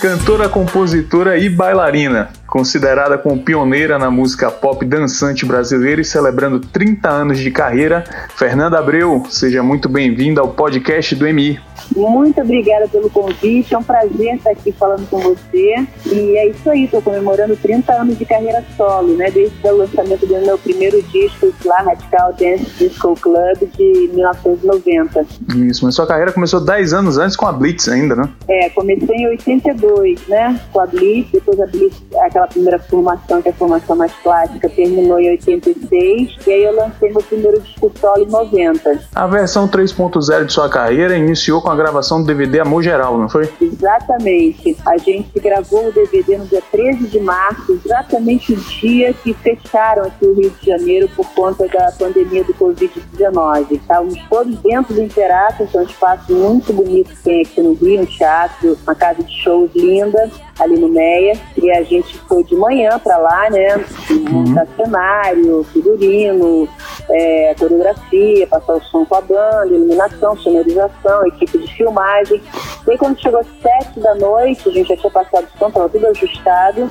Cantora, compositora e bailarina, considerada como pioneira na música pop dançante brasileira e celebrando 30 anos de carreira, Fernanda Abreu, seja muito bem-vinda ao podcast do MI. Muito obrigada pelo convite, é um prazer estar aqui falando com você. E é isso aí, estou comemorando 30 anos de carreira solo, né? Desde o lançamento do meu primeiro disco, lá, Radical Dance Disco Club, de 1990. Isso, mas sua carreira começou 10 anos antes com a Blitz ainda, né? É, comecei em 82, né? Com a Blitz, depois a Blitz, aquela primeira formação, que é a formação mais clássica, terminou em 86, e aí eu lancei meu primeiro disco solo em 90. A versão 3.0 de sua carreira iniciou com a gravação do DVD Amor Geral, não foi? Exatamente. A gente gravou o DVD no dia 13 de março, exatamente o dia que fecharam aqui o Rio de Janeiro por conta da pandemia do Covid-19. Estávamos todos dentro do Imperato, que é um espaço muito bonito que tem aqui no Rio, um teatro, uma casa de shows linda ali no Meia. E a gente foi de manhã para lá, né? Montar uhum. cenário, figurino, é, coreografia, passar o som com a banda, iluminação, sonorização, equipe de filmagem. E aí, quando chegou às sete da noite, a gente já tinha passado o som, estava tudo ajustado.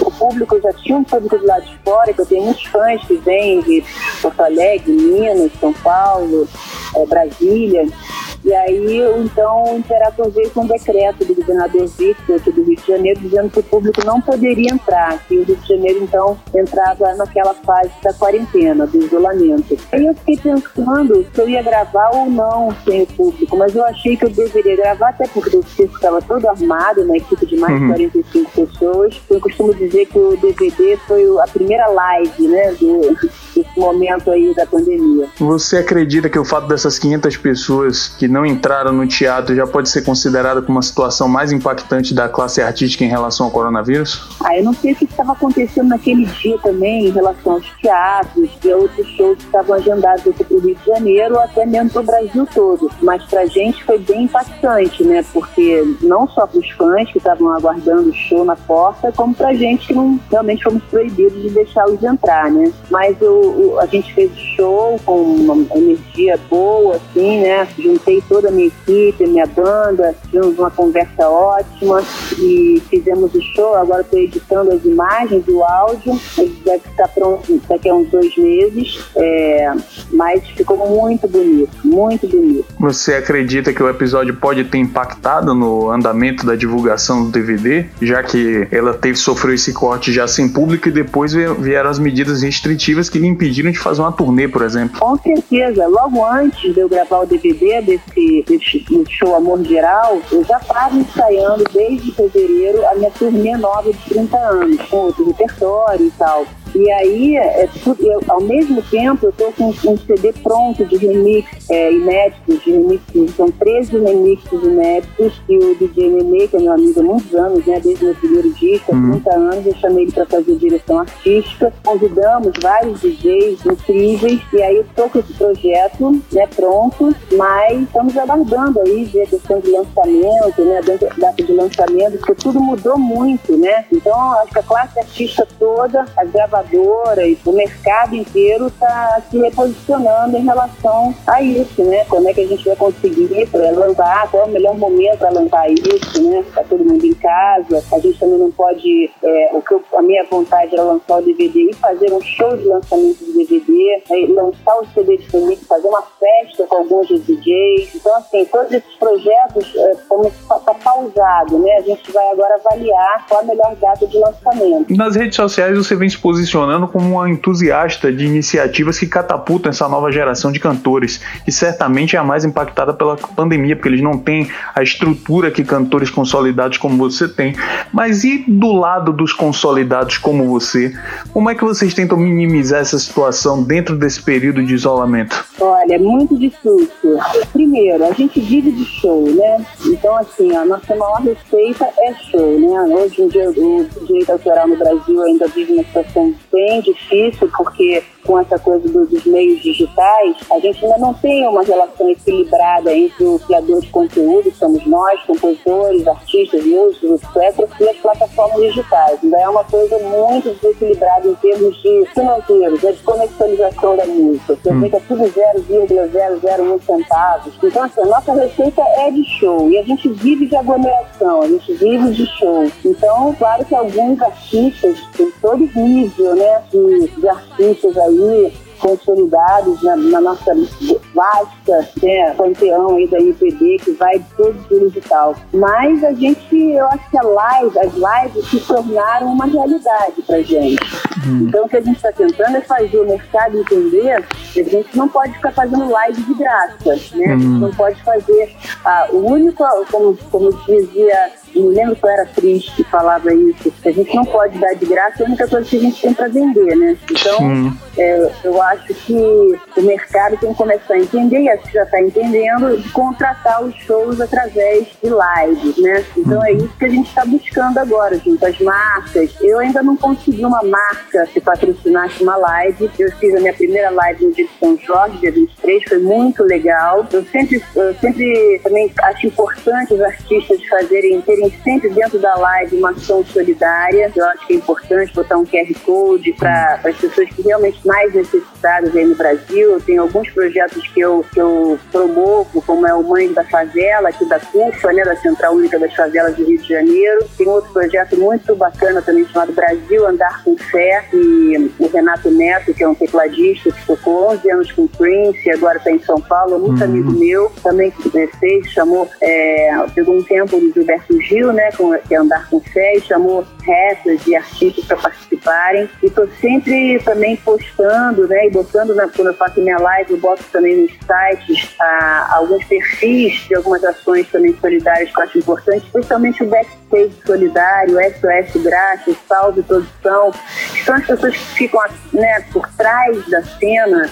O público já tinha um público do lado de fora, que eu tenho muitos fãs que vêm de Porto Alegre, Minas, São Paulo, é, Brasília. E aí, então, o imperador veio com um decreto do governador Victor aqui do Rio de Janeiro, dizendo que o público não poderia entrar, que o Rio de Janeiro, então, entrava naquela fase da quarentena, do isolamento. Aí eu fiquei pensando se eu ia gravar ou não sem o público, mas eu achei que eu deveria gravar, até porque o circo estava todo armado, uma equipe de mais de 45 uhum. pessoas. Eu costumo dizer que o DVD foi a primeira live, né, do, desse momento aí da pandemia. Você acredita que o fato dessas 500 pessoas que não entraram no teatro já pode ser considerada como uma situação mais impactante da classe artística em relação ao coronavírus? Ah, eu não sei o que estava acontecendo naquele dia também em relação aos teatros e outros shows que estavam agendados aqui para o Rio de Janeiro ou até mesmo para o Brasil todo. Mas para a gente foi bem impactante, né? Porque não só para os fãs que estavam aguardando o show na porta, como para a gente que não realmente fomos proibidos de deixá-los entrar, né? Mas o, o, a gente fez show com uma energia boa, assim, né? Juntei toda a minha equipe, a minha banda, tivemos uma conversa ótima e fizemos o show. Agora estou editando as imagens, o áudio, ele deve estar pronto daqui a uns dois meses, é, mas ficou muito bonito, muito bonito. Você acredita que o episódio pode ter impactado no andamento da divulgação do DVD, já que ela teve sofreu esse corte já sem público e depois vieram as medidas restritivas que lhe impediram de fazer uma turnê, por exemplo? Com certeza. Logo antes de eu gravar o DVD desse esse show Amor Geral, eu já estava ensaiando desde fevereiro a minha turnê nova de 30 anos, com outro repertório e tal. E aí, é, eu, ao mesmo tempo, eu estou com um CD pronto de remix é, inéditos, de remixes, são 13 remixes inéditos que o DJ Nenê, que é meu amigo há muitos anos, né, desde o meu primeiro disco, há uhum. 30 anos, eu chamei ele para fazer direção artística. Convidamos vários DJs incríveis e aí eu estou com esse projeto né, pronto, mas estamos aguardando aí ver a questão de lançamento, né, data de lançamento, porque tudo mudou muito, né? Então, acho que a classe artística toda, as gravações o mercado inteiro está se reposicionando em relação a isso, né? Como é que a gente vai conseguir lançar, qual é o melhor momento para lançar isso, né? Está todo mundo em casa, a gente também não pode, é, o que eu, a minha vontade era lançar o DVD e fazer um show de lançamento de DVD, lançar o CD de família, fazer uma festa com alguns DJs. Então, assim, todos esses projetos é, está pausado, né? A gente vai agora avaliar qual a melhor data de lançamento. Nas redes sociais você vem se posicionando posicionando como uma entusiasta de iniciativas que catapultam essa nova geração de cantores, que certamente é a mais impactada pela pandemia, porque eles não têm a estrutura que cantores consolidados como você tem. Mas e do lado dos consolidados como você, como é que vocês tentam minimizar essa situação dentro desse período de isolamento? Olha, é muito difícil. Primeiro, a gente vive de show, né? Então, assim, a nossa maior receita é show, né? Hoje em dia, o direito autoral no Brasil ainda vive uma situação bem difícil, porque com essa coisa do, dos meios digitais, a gente ainda não tem uma relação equilibrada entre o criador de conteúdo, que somos nós, compositores, artistas, músicos, etc., e as plataformas digitais. Ainda é uma coisa muito desequilibrada em termos de financeiros, né, de comercialização da música. Você hum. fica tudo 0,001 centavos. Então, assim, a nossa receita é de show e a gente vive de aglomeração, a gente vive de show. Então, claro que alguns artistas, tem todo nível né, de, de artistas aí, consolidados na, na nossa vasta né, panteão aí da IPD, que vai todo o digital. Mas a gente, eu acho que a live, as lives se tornaram uma realidade pra gente. Uhum. Então o que a gente está tentando é fazer o mercado entender que a gente não pode ficar fazendo live de graça, né? Uhum. A gente uhum. não pode fazer ah, o único, como, como dizia me lembro que eu era triste que falava isso, que a gente não pode dar de graça, é a única coisa que a gente tem para vender, né? Então, é, eu acho que o mercado tem que começar a entender, e acho que já está entendendo, de contratar os shows através de lives, né? Então é isso que a gente está buscando agora, junto às marcas. Eu ainda não consegui uma marca que patrocinasse uma live. Eu fiz a minha primeira live no dia de São Jorge, dia 23, foi muito legal. Eu sempre, eu sempre também acho importante os artistas fazerem, terem sempre dentro da live uma ação solidária. Eu acho que é importante botar um QR Code para as pessoas que realmente mais necessitadas aí no Brasil. Tenho alguns projetos que eu, que eu promovo, como é o Mãe da Favela, aqui da CUFA, né, da Central Única das Favelas do Rio de Janeiro. Tem outro projeto muito bacana também chamado Brasil Andar com Fé, e o Renato Neto, que é um tecladista que tocou 11 anos com Prince, agora está em São Paulo, muito uhum. amigo meu, também que fez, chamou, é, pegou um tempo do Gilberto Gil, né, com, que é Andar com Fé, e chamou rappers e artistas para participarem. E estou sempre também postando, né, e botando, na, quando eu faço minha live, eu boto também nos sites ah, alguns perfis de algumas ações também solidárias que eu acho importante, especialmente o backstage solidário, SOS Graça, Salve Produção, que são as pessoas que ficam né, por trás da cena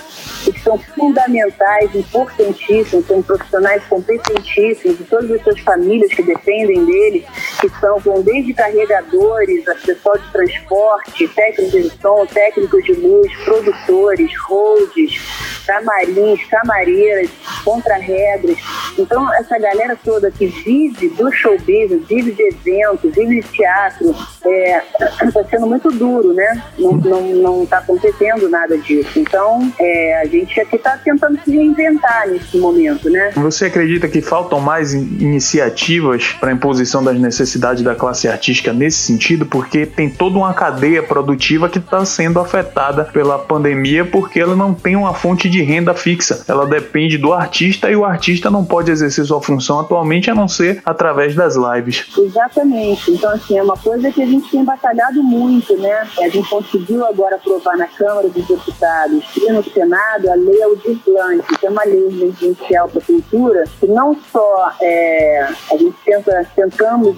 que são fundamentais, importantíssimos, são profissionais competentíssimos, e todas as suas famílias que dependem dele dele, que são vão desde carregadores, pessoal de transporte, técnicos de som, técnicos de luz, produtores, holds, camarins, camareiras, contra-regras. Então, essa galera toda que vive do show business, vive de eventos, vive de teatro, está é, tá sendo muito duro, né? Não está acontecendo nada disso. Então, é, a gente aqui está tentando se reinventar nesse momento, né? Você acredita que faltam mais iniciativas para imposição questão das necessidades da classe artística nesse sentido, porque tem toda uma cadeia produtiva que está sendo afetada pela pandemia porque ela não tem uma fonte de renda fixa. Ela depende do artista e o artista não pode exercer sua função atualmente a não ser através das lives. Exatamente. Então, assim, é uma coisa que a gente tem batalhado muito, né? A gente conseguiu agora aprovar na Câmara dos Deputados e no Senado a Lei Aldir que é uma lei emergencial para a cultura, que não só é, a gente tenta, tentando buscamos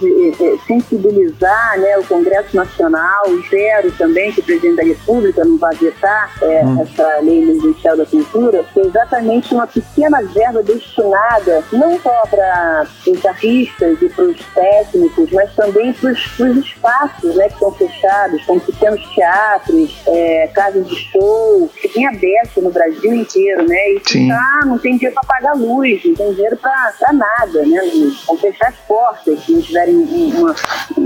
sensibilizar né, o Congresso Nacional, espero também que o presidente da República não vá vetar é, hum. essa lei emergencial da cultura, que é exatamente uma pequena verba destinada não só para os artistas e para os técnicos, mas também para os espaços né, que estão fechados, como pequenos teatros, é, casas de show, que tem aberto no Brasil inteiro, né? E que tá, não tem dinheiro para pagar luz, não tem dinheiro para nada, né? Vão fechar as portas, não tiverem uma,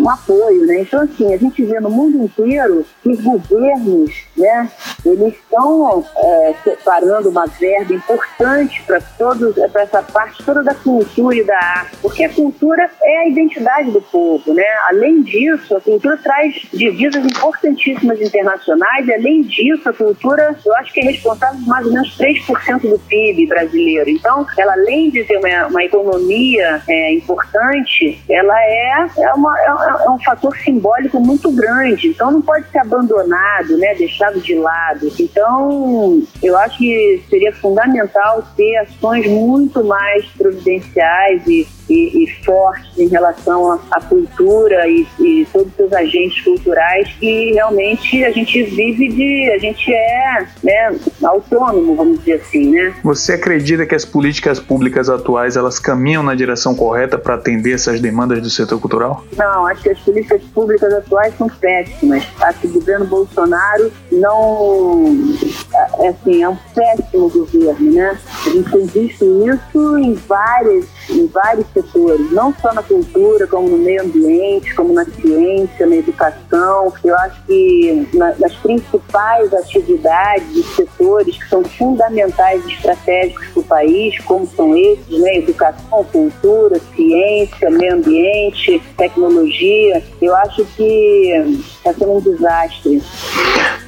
um apoio, né? Então, assim, a gente vê no mundo inteiro que os governos, né, eles estão é, separando uma verba importante para todos, para essa parte toda da cultura e da arte, porque a cultura é a identidade do povo, né? Além disso, a cultura traz divisas importantíssimas internacionais e, além disso, a cultura, eu acho que é responsável por mais ou menos 3% do PIB brasileiro. Então, ela, além de ter uma, uma economia é, importante, ela é, é, uma, é, é, um fator simbólico muito grande, então não pode ser abandonado, né, deixado de lado. Então, eu acho que seria fundamental ter ações muito mais providenciais e e, e fortes em relação à, cultura e, e, todos os seus agentes culturais que realmente a gente vive de, a gente é né, autônomo, vamos dizer assim, né? Você acredita que as políticas públicas atuais elas caminham na direção correta para atender essas demandas do setor cultural? Não, acho que as políticas públicas atuais são péssimas. Acho que o governo Bolsonaro não é, assim, é um péssimo governo, né? A gente tem visto isso em várias, em vários setores, não só na cultura, como no meio ambiente, como na ciência, na educação. Eu acho que na, nas principais atividades e setores que são fundamentais e estratégicos para o país, como são esses, né? Educação, cultura, ciência, meio ambiente, tecnologia, eu acho que está sendo um desastre.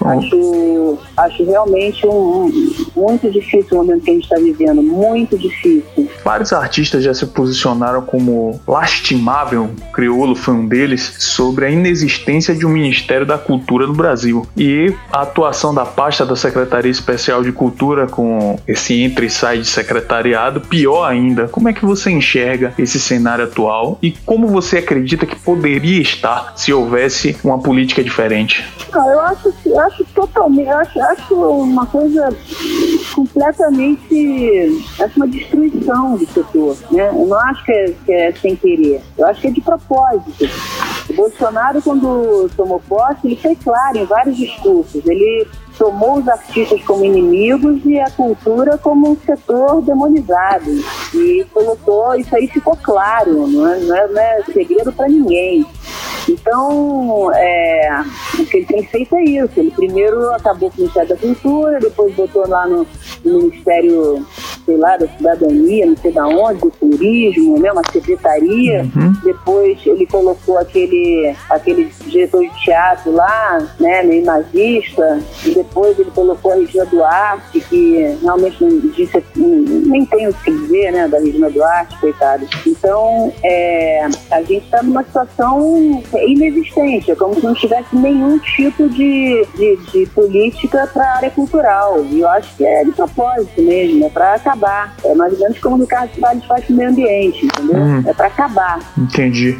Acho, acho realmente um, um, muito difícil o momento que a gente está vivendo, muito difícil. Vários artistas já se posicionaram como lastimável, Criolo foi um deles, sobre a inexistência de um Ministério da Cultura no Brasil. E a atuação da pasta da Secretaria Especial de Cultura com esse entre e sai de secretariado, pior ainda. Como é que você enxerga esse cenário atual e como você acredita que poderia estar se houvesse uma política diferente? Não, eu acho, eu acho totalmente, eu acho, acho uma coisa completamente, acho uma destruição do setor, né? Eu não que é, que é sem querer, eu acho que é de propósito. O Bolsonaro, quando tomou posse, ele foi claro em vários discursos, ele tomou os artistas como inimigos e a cultura como um setor demonizado. E colocou, isso aí ficou claro, não é, não é, não é segredo para ninguém. Então, é, o que ele tem feito é isso. Ele primeiro acabou com o Ministério da Cultura, depois botou lá no, no Ministério, sei lá, da Cidadania, não sei da onde, do Turismo, né, uma secretaria. Uhum. Depois ele colocou aquele, aquele diretor de teatro lá, né, meio nazista. E depois ele colocou a Regina Duarte, que realmente não disse, nem tem o que dizer, né, da Regina Duarte, coitado. Então, é, a gente está numa situação inexistente, é como se não tivesse nenhum tipo de, de, de política para a área cultural. E eu acho que é de propósito mesmo, é para acabar. É mais ou menos como o Ricardo Salles faz com o meio ambiente, entendeu? Hum. É para acabar. Entendi.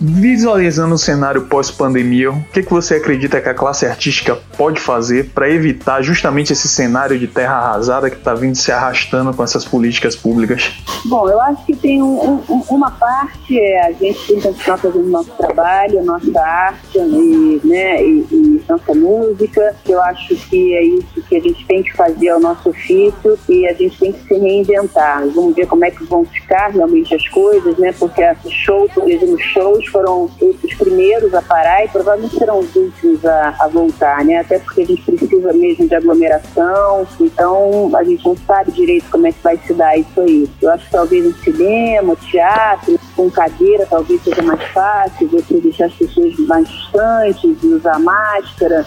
Visualizando o cenário pós-pandemia, o que, que você acredita que a classe artística pode fazer para evitar justamente esse cenário de terra arrasada que está vindo se arrastando com essas políticas públicas? Bom, eu acho que tem um, um, uma parte, é, a gente tem que continuar fazendo nosso trabalho, nossa arte e, né, e, e nossa música, que eu acho que é isso que a gente tem que fazer ao nosso ofício e a gente tem que se reinventar. Vamos ver como é que vão ficar realmente as coisas, né? Porque os shows, por exemplo, shows foram os primeiros a parar e provavelmente serão os últimos a, a voltar, né? Até porque a gente precisa mesmo de aglomeração, então a gente não sabe direito como é que vai se dar isso aí. Eu acho que talvez no cinema, teatro, com cadeira talvez seja mais fácil, você deixar as pessoas mais distantes usar máscara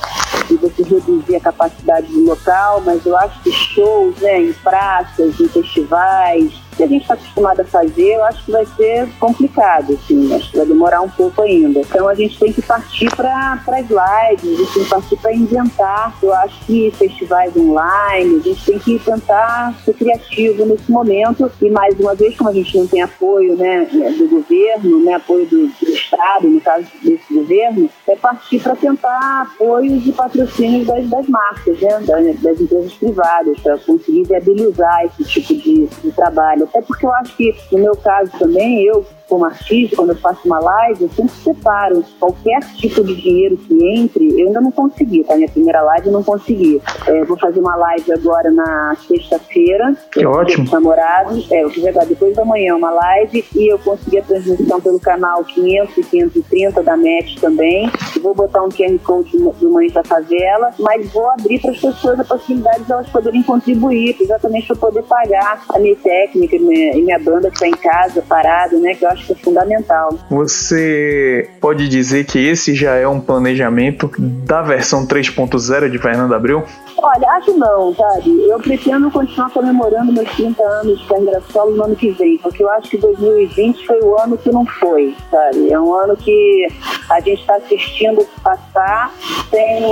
e você reduzir a capacidade do local, mas eu acho que shows né, em praças, em festivais, que a gente está acostumado a fazer, eu acho que vai ser complicado, assim, acho que vai demorar um pouco ainda. Então a gente tem que partir para as lives, a gente tem que partir para inventar. Eu acho que festivais online, a gente tem que tentar ser criativo nesse momento. E mais uma vez, como a gente não tem apoio né, do governo, né, apoio do, do Estado, no caso desse governo, é partir para tentar apoios e patrocínios das, das marcas, né, das, das empresas privadas, para conseguir viabilizar esse tipo de, de trabalho. É porque eu acho que, no meu caso também, eu como artista, quando eu faço uma live, eu sempre separo qualquer tipo de dinheiro que entre. Eu ainda não consegui, tá? Minha primeira live eu não consegui. É, vou fazer uma live agora na sexta-feira. Que ótimo. namorados. É, eu fiz agora depois da manhã uma live e eu consegui a transmissão pelo canal 500 e 530 da MET também. Vou botar um QR Code do Mãe da Favela, mas vou abrir para as pessoas a possibilidade de elas poderem contribuir, exatamente para poder pagar a minha técnica e minha, e minha banda que está em casa, parada, né? Que eu acho acho fundamental. Você pode dizer que esse já é um planejamento da versão 3.0 de Fernando Abreu? Olha, acho não, sabe? Eu pretendo continuar comemorando meus 30 anos de carreira solo no ano que vem, porque eu acho que 2020 foi o ano que não foi, sabe? É um ano que a gente está assistindo passar sem,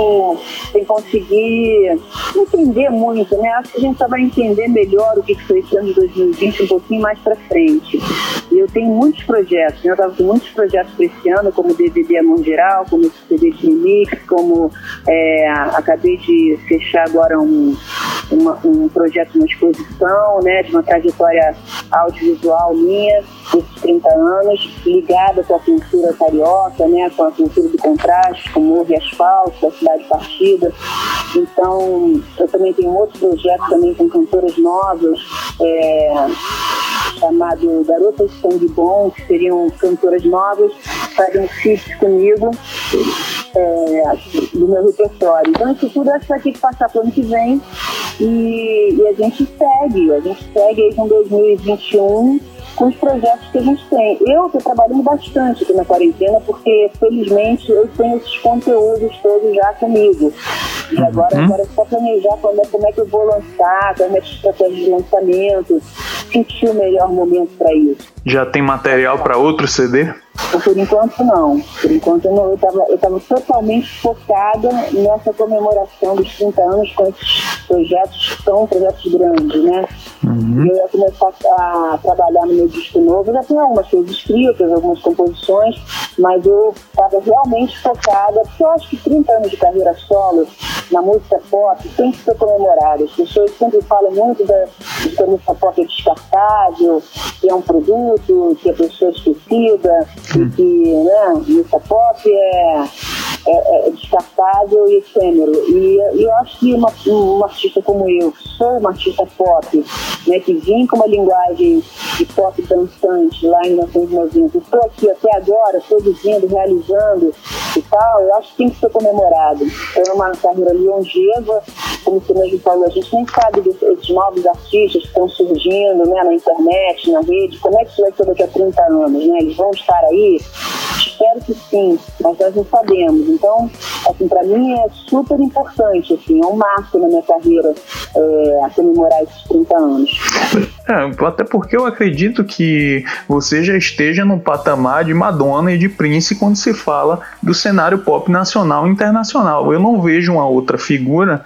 sem conseguir entender muito, né? Acho que a gente só vai entender melhor o que foi esse ano de 2020 um pouquinho mais para frente. E eu tenho muitos projetos, né? eu estava com muitos projetos para esse ano, como DVD a mão geral, como CD de remix, como é, acabei de fechar agora um, uma, um projeto, uma exposição, né, de uma trajetória audiovisual minha. desses 30 anos, ligada com a pintura carioca, né, com a pintura de contraste, com morro e asfalto, da cidade partida. Então, eu também tenho outro projeto também com cantoras novas, é, chamado Garotas Sangue Bom, que seriam cantoras novas, fazem feats comigo é, do meu repertório. Então, isso tudo acho que vai ter que passar para o ano que vem e, e, a gente segue, a gente segue aí com 2021 com os projetos que a gente tem. Eu estou trabalhando bastante aqui na quarentena, porque felizmente eu tenho esses conteúdos todos já comigo. E agora, uhum. agora é só planejar como é, como é que eu vou lançar, como é a estratégia de lançamento, sentir o melhor momento para isso. Já tem material para outro CD? Por enquanto não. Por enquanto não. Eu estava eu tava totalmente focada nessa comemoração dos 30 anos com esses projetos que são projetos grandes, né? Uhum. Eu ia começar a trabalhar no meu disco novo. Eu já tinha algumas coisas escritas, algumas composições, mas eu estava realmente focada, porque eu acho que 30 anos de carreira solo na música pop tem que ser comemorado. As pessoas sempre falam muito da, de que a música pop é descartável, que é um produto, que a pessoa é esquecida, e que né, música pop é é, é descartável e efêmero. E, e, eu acho que uma, uma artista como eu, que sou uma artista pop, né, que vim com uma linguagem de pop dançante lá em 1990, estou aqui até agora produzindo, realizando e tal, eu acho que tem que ser comemorado. É uma carreira longeva, como você mesmo falou, a gente nem sabe desses novos artistas que estão surgindo né, na internet, na rede, como é que isso vai ser daqui a 30 anos, né? Eles vão estar aí? Espero que sim, mas nós não sabemos. Então, assim, para mim é super importante, assim, é um marco na minha carreira é, comemorar esses 30 anos. É, até porque eu acredito que você já esteja no patamar de Madonna e de Prince quando se fala do cenário pop nacional e internacional. Eu não vejo uma outra figura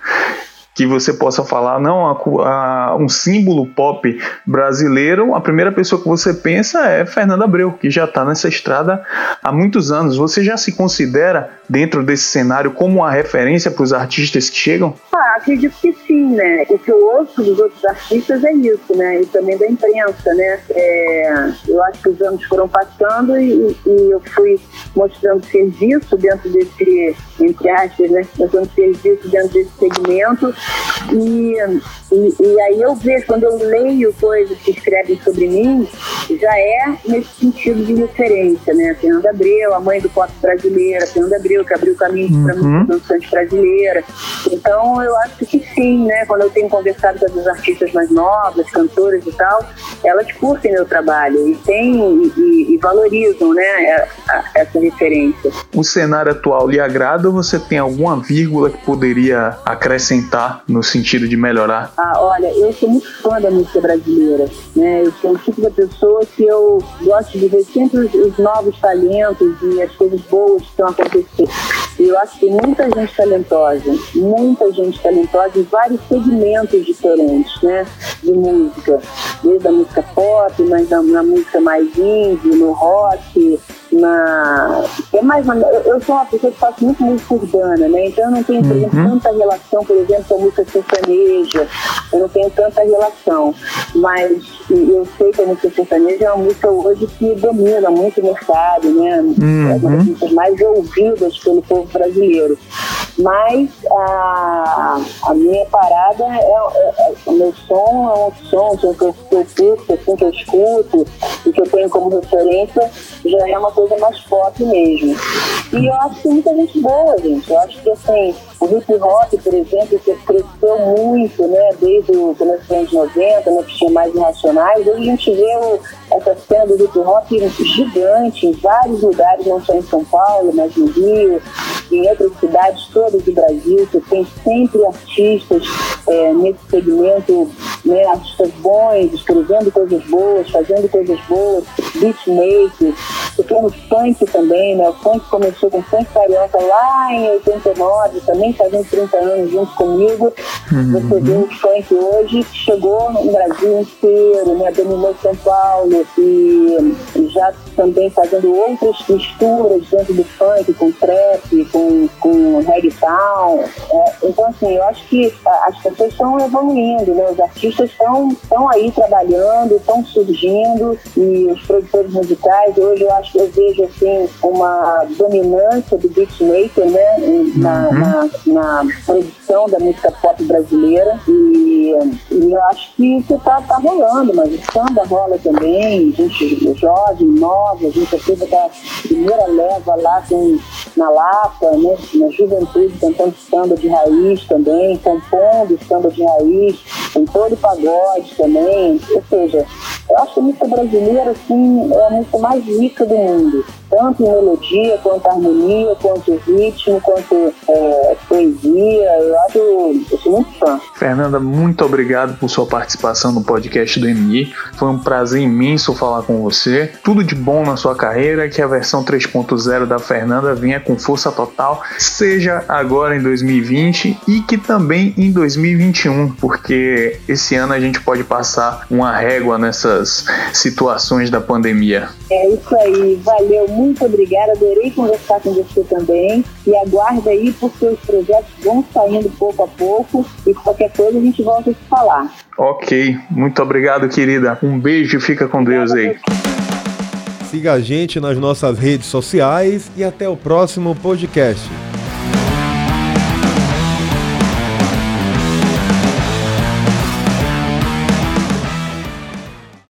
que você possa falar, não, a, a, um símbolo pop brasileiro, a primeira pessoa que você pensa é Fernanda Abreu, que já está nessa estrada há muitos anos. Você já se considera, dentro desse cenário, como uma referência para os artistas que chegam? Ah, acredito que sim, né? O que eu ouço dos outros artistas é isso, né? E também da imprensa, né? É, eu acho que os anos foram passando e, e eu fui mostrando serviço dentro desse, entre aspas, né? Mostrando serviço dentro desse segmento e, e, e, aí eu vejo, quando eu leio coisas que escrevem sobre mim, já é nesse sentido de referência, né? Fernanda Abreu, a mãe do pop brasileira, Fernanda Abreu, que abriu caminho uhum. para muitas dançantes brasileira. Então eu acho que sim, né? Quando eu tenho conversado com as artistas mais novas, cantoras e tal, elas curtem meu trabalho e têm e, e valorizam, né? essa referência. O cenário atual lhe agrada ou você tem alguma vírgula que poderia acrescentar no sentido de melhorar? Ah, olha, eu sou muito fã da música brasileira, né? Eu sou o tipo de pessoa que eu gosto de ver sempre os, os novos talentos e as coisas boas que estão acontecendo. E eu acho que tem muita gente talentosa, muita gente talentosa em vários segmentos diferentes, né? De música, desde a música pop, mas na música mais indie, no rock, na. É mais eu sou uma pessoa que faço muito música urbana, né? Então eu não tenho, por exemplo, uhum. tanta relação, por exemplo, com a música sertaneja. Eu não tenho tanta relação. Mas eu sei que a música sertaneja é uma música hoje que domina muito o mercado, né? Uhum. É uma das músicas mais ouvidas pelo povo brasileiro. Mas a, a minha parada é, é, é o meu som é um som que eu, que eu curto, assim, que eu escuto e que eu tenho como referência, já é uma coisa mais pop mesmo. E eu acho que muita gente boa, gente. Eu acho que assim, o hip hop, por exemplo, cresceu muito, né, desde o começo dos anos 90, né, que tinha mais irracionais. Hoje a gente vê o, essa cena do hip hop gigante em vários lugares, não só em São Paulo, mas no Rio, em outras cidades todas do Brasil, que tem sempre artistas é, nesse segmento, né, artistas bons, escrevendo coisas boas, fazendo coisas boas, beatmakers. Você tem o funk também, né? O funk começou com funk carioca lá em 89, também fazendo 30 anos junto comigo. Uhum. Você vê o funk hoje, chegou no Brasil inteiro, né? Dominou São Paulo e já também fazendo outras misturas dentro do funk, com trap, com, com reggaeton. É, então, assim, eu acho que as pessoas estão evoluindo, né? Os artistas estão aí trabalhando, estão surgindo e os produtores musicais, hoje eu acho eu vejo, assim, uma dominância do beatmaker, né? Na, uhum. na, na, produção da música pop brasileira e, eu acho que isso está tá rolando, mas o samba rola também, gente jovem, nova, a gente teve a primeira leva lá com, na Lapa, né, na juventude, cantando samba de raiz também, compondo samba de raiz, com todo pagode também, ou seja, eu acho que a música brasileira, assim, é a música mais rica do mundo tanto em melodia, quanto harmonia, quanto ritmo, quanto é, poesia. Eu acho, eu sou muito fã. Fernanda, muito obrigado por sua participação no podcast do MI. Foi um prazer imenso falar com você. Tudo de bom na sua carreira, que a versão 3.0 da Fernanda venha com força total, seja agora em 2020 e que também em 2021, porque esse ano a gente pode passar uma régua nessas situações da pandemia. É isso aí, valeu muito obrigada, adorei conversar com você também. E aguarda aí, porque os projetos vão saindo pouco a pouco e qualquer coisa a gente volta a se falar. Ok, muito obrigado, querida. Um beijo e fica com Deus aí. Siga a gente nas nossas redes sociais e até o próximo podcast.